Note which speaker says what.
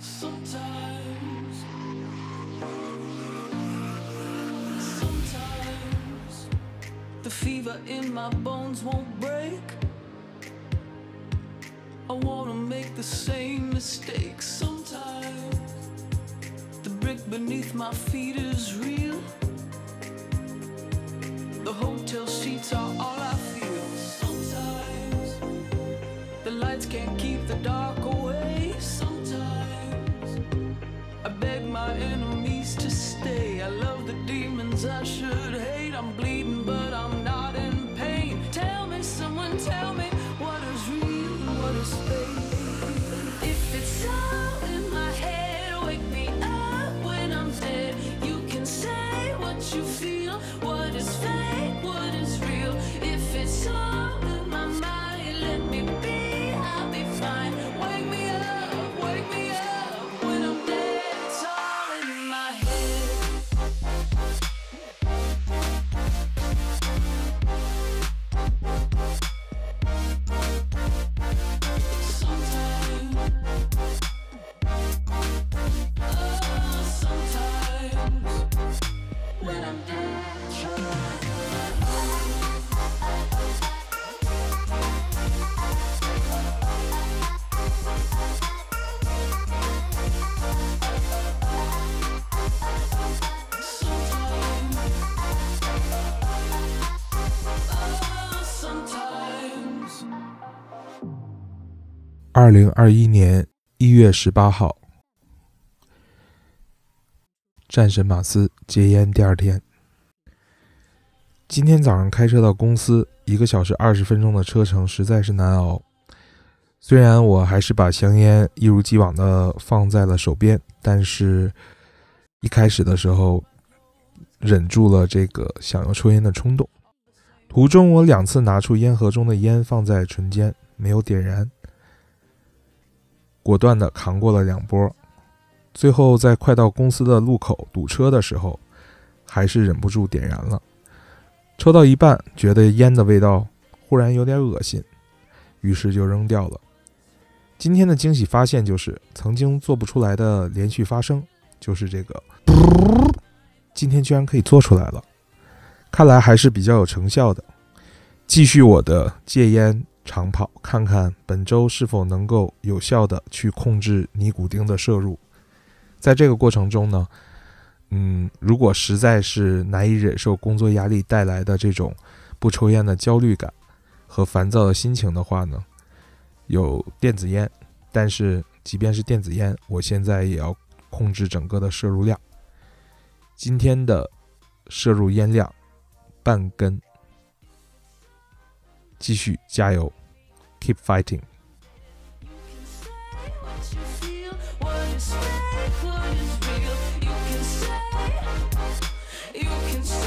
Speaker 1: Sometimes, sometimes the fever in my bones won't break. I wanna make the same mistakes sometimes. The brick beneath my feet is real. The hotel sheets are all demons I should
Speaker 2: 二零二一年一月十八号，战神马斯戒烟第二天。今天早上开车到公司，一个小时二十分钟的车程实在是难熬。虽然我还是把香烟一如既往的放在了手边，但是一开始的时候忍住了这个想要抽烟的冲动。途中，我两次拿出烟盒中的烟放在唇间，没有点燃。果断地扛过了两波，最后在快到公司的路口堵车的时候，还是忍不住点燃了。抽到一半，觉得烟的味道忽然有点恶心，于是就扔掉了。今天的惊喜发现就是，曾经做不出来的连续发声，就是这个，今天居然可以做出来了，看来还是比较有成效的。继续我的戒烟长跑，看看本周是否能够有效的去控制尼古丁的摄入。在这个过程中呢，嗯，如果实在是难以忍受工作压力带来的这种不抽烟的焦虑感和烦躁的心情的话呢，有电子烟，但是即便是电子烟，我现在也要控制整个的摄入量。今天的摄入烟量半根。继续加油 keep fighting. You can